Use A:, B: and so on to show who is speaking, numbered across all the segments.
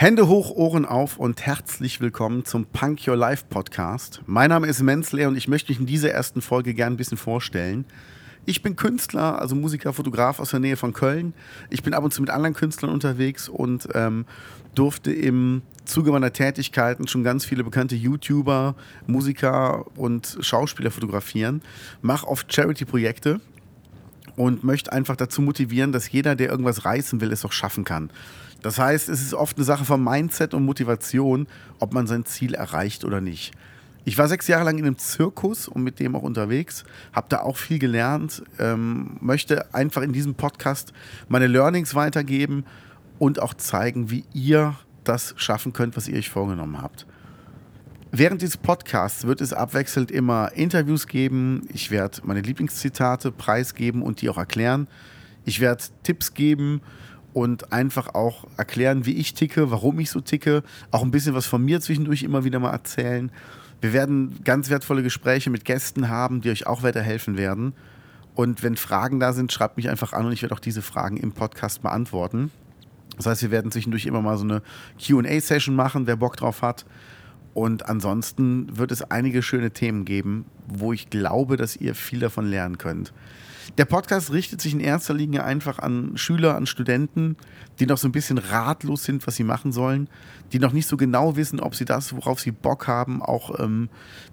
A: Hände hoch, Ohren auf und herzlich willkommen zum Punk Your Life Podcast. Mein Name ist Mensley und ich möchte mich in dieser ersten Folge gerne ein bisschen vorstellen. Ich bin Künstler, also Musiker, Fotograf aus der Nähe von Köln. Ich bin ab und zu mit anderen Künstlern unterwegs und ähm, durfte im Zuge meiner Tätigkeiten schon ganz viele bekannte YouTuber, Musiker und Schauspieler fotografieren. Mache oft Charity-Projekte und möchte einfach dazu motivieren, dass jeder, der irgendwas reißen will, es auch schaffen kann. Das heißt, es ist oft eine Sache von Mindset und Motivation, ob man sein Ziel erreicht oder nicht. Ich war sechs Jahre lang in einem Zirkus und mit dem auch unterwegs, habe da auch viel gelernt, ähm, möchte einfach in diesem Podcast meine Learnings weitergeben und auch zeigen, wie ihr das schaffen könnt, was ihr euch vorgenommen habt. Während dieses Podcasts wird es abwechselnd immer Interviews geben. Ich werde meine Lieblingszitate preisgeben und die auch erklären. Ich werde Tipps geben und einfach auch erklären, wie ich ticke, warum ich so ticke, auch ein bisschen was von mir zwischendurch immer wieder mal erzählen. Wir werden ganz wertvolle Gespräche mit Gästen haben, die euch auch weiterhelfen werden. Und wenn Fragen da sind, schreibt mich einfach an und ich werde auch diese Fragen im Podcast beantworten. Das heißt, wir werden zwischendurch immer mal so eine QA-Session machen, wer Bock drauf hat. Und ansonsten wird es einige schöne Themen geben, wo ich glaube, dass ihr viel davon lernen könnt. Der Podcast richtet sich in erster Linie einfach an Schüler, an Studenten, die noch so ein bisschen ratlos sind, was sie machen sollen, die noch nicht so genau wissen, ob sie das, worauf sie Bock haben, auch ähm,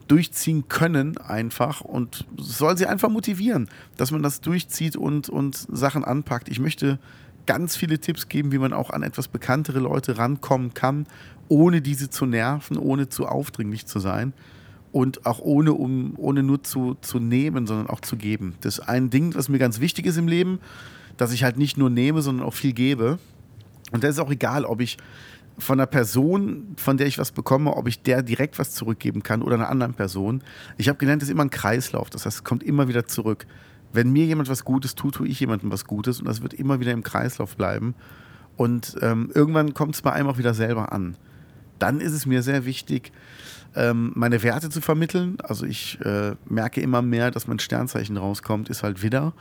A: durchziehen können einfach und soll sie einfach motivieren, dass man das durchzieht und, und Sachen anpackt. Ich möchte ganz viele Tipps geben, wie man auch an etwas bekanntere Leute rankommen kann, ohne diese zu nerven, ohne zu aufdringlich zu sein und auch ohne, um, ohne nur zu, zu nehmen, sondern auch zu geben. Das ist ein Ding, was mir ganz wichtig ist im Leben, dass ich halt nicht nur nehme, sondern auch viel gebe. Und da ist auch egal, ob ich von einer Person, von der ich was bekomme, ob ich der direkt was zurückgeben kann oder einer anderen Person. Ich habe gelernt, es ist immer ein Kreislauf. Das heißt, es kommt immer wieder zurück. Wenn mir jemand was Gutes tut, tue ich jemandem was Gutes und das wird immer wieder im Kreislauf bleiben. Und ähm, irgendwann kommt es bei einem auch wieder selber an. Dann ist es mir sehr wichtig, ähm, meine Werte zu vermitteln. Also ich äh, merke immer mehr, dass mein Sternzeichen rauskommt, ist halt Widder.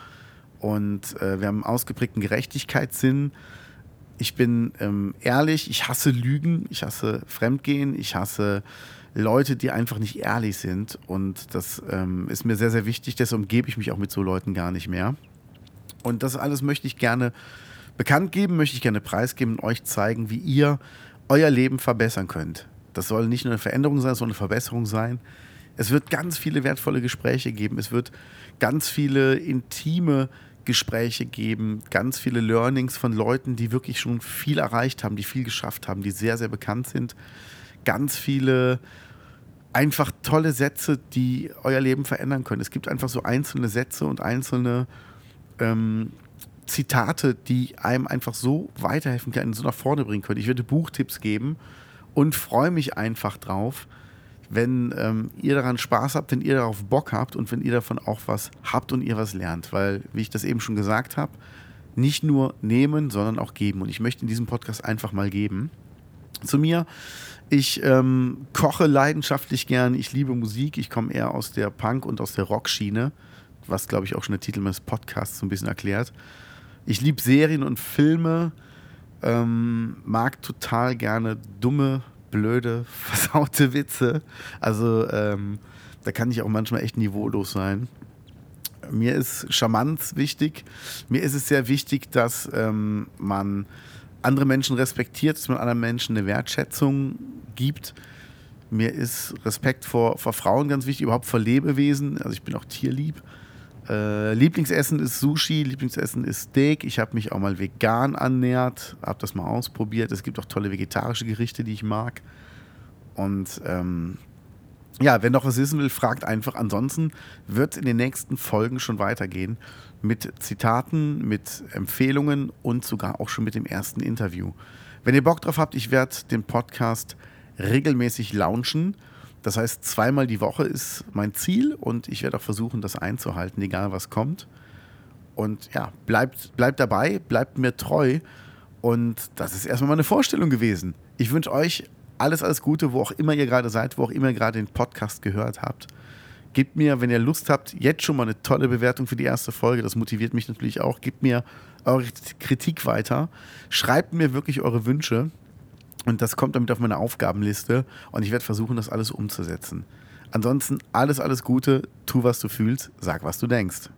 A: Und äh, wir haben einen ausgeprägten Gerechtigkeitssinn. Ich bin ähm, ehrlich, ich hasse Lügen, ich hasse Fremdgehen, ich hasse Leute, die einfach nicht ehrlich sind. Und das ähm, ist mir sehr, sehr wichtig. Deshalb umgebe ich mich auch mit so Leuten gar nicht mehr. Und das alles möchte ich gerne bekannt geben, möchte ich gerne preisgeben und euch zeigen, wie ihr euer Leben verbessern könnt. Das soll nicht nur eine Veränderung sein, sondern eine Verbesserung sein. Es wird ganz viele wertvolle Gespräche geben. Es wird ganz viele intime Gespräche geben, ganz viele Learnings von Leuten, die wirklich schon viel erreicht haben, die viel geschafft haben, die sehr, sehr bekannt sind. Ganz viele einfach tolle Sätze, die euer Leben verändern können. Es gibt einfach so einzelne Sätze und einzelne ähm, Zitate, die einem einfach so weiterhelfen können, so nach vorne bringen können. Ich werde Buchtipps geben und freue mich einfach drauf, wenn ähm, ihr daran Spaß habt, wenn ihr darauf Bock habt und wenn ihr davon auch was habt und ihr was lernt. Weil, wie ich das eben schon gesagt habe, nicht nur nehmen, sondern auch geben. Und ich möchte in diesem Podcast einfach mal geben. Zu mir, ich ähm, koche leidenschaftlich gern, ich liebe Musik, ich komme eher aus der Punk- und aus der Rockschiene, was, glaube ich, auch schon der Titel meines Podcasts so ein bisschen erklärt. Ich liebe Serien und Filme, ähm, mag total gerne dumme, blöde, versaute Witze. Also ähm, da kann ich auch manchmal echt niveaulos sein. Mir ist Charmanz wichtig. Mir ist es sehr wichtig, dass ähm, man andere Menschen respektiert, dass man anderen Menschen eine Wertschätzung gibt. Mir ist Respekt vor, vor Frauen ganz wichtig, überhaupt vor Lebewesen. Also ich bin auch tierlieb. Äh, Lieblingsessen ist Sushi, Lieblingsessen ist Steak. Ich habe mich auch mal vegan ernährt, habe das mal ausprobiert. Es gibt auch tolle vegetarische Gerichte, die ich mag. Und ähm, ja, wer noch was wissen will, fragt einfach. Ansonsten wird es in den nächsten Folgen schon weitergehen mit Zitaten, mit Empfehlungen und sogar auch schon mit dem ersten Interview. Wenn ihr Bock drauf habt, ich werde den Podcast regelmäßig launchen Das heißt, zweimal die Woche ist mein Ziel und ich werde auch versuchen, das einzuhalten, egal was kommt. Und ja, bleibt, bleibt dabei, bleibt mir treu. Und das ist erstmal meine Vorstellung gewesen. Ich wünsche euch alles, alles Gute, wo auch immer ihr gerade seid, wo auch immer ihr gerade den Podcast gehört habt. Gebt mir, wenn ihr Lust habt, jetzt schon mal eine tolle Bewertung für die erste Folge. Das motiviert mich natürlich auch. Gebt mir eure Kritik weiter. Schreibt mir wirklich eure Wünsche. Und das kommt damit auf meine Aufgabenliste und ich werde versuchen, das alles umzusetzen. Ansonsten alles, alles Gute, tu, was du fühlst, sag, was du denkst.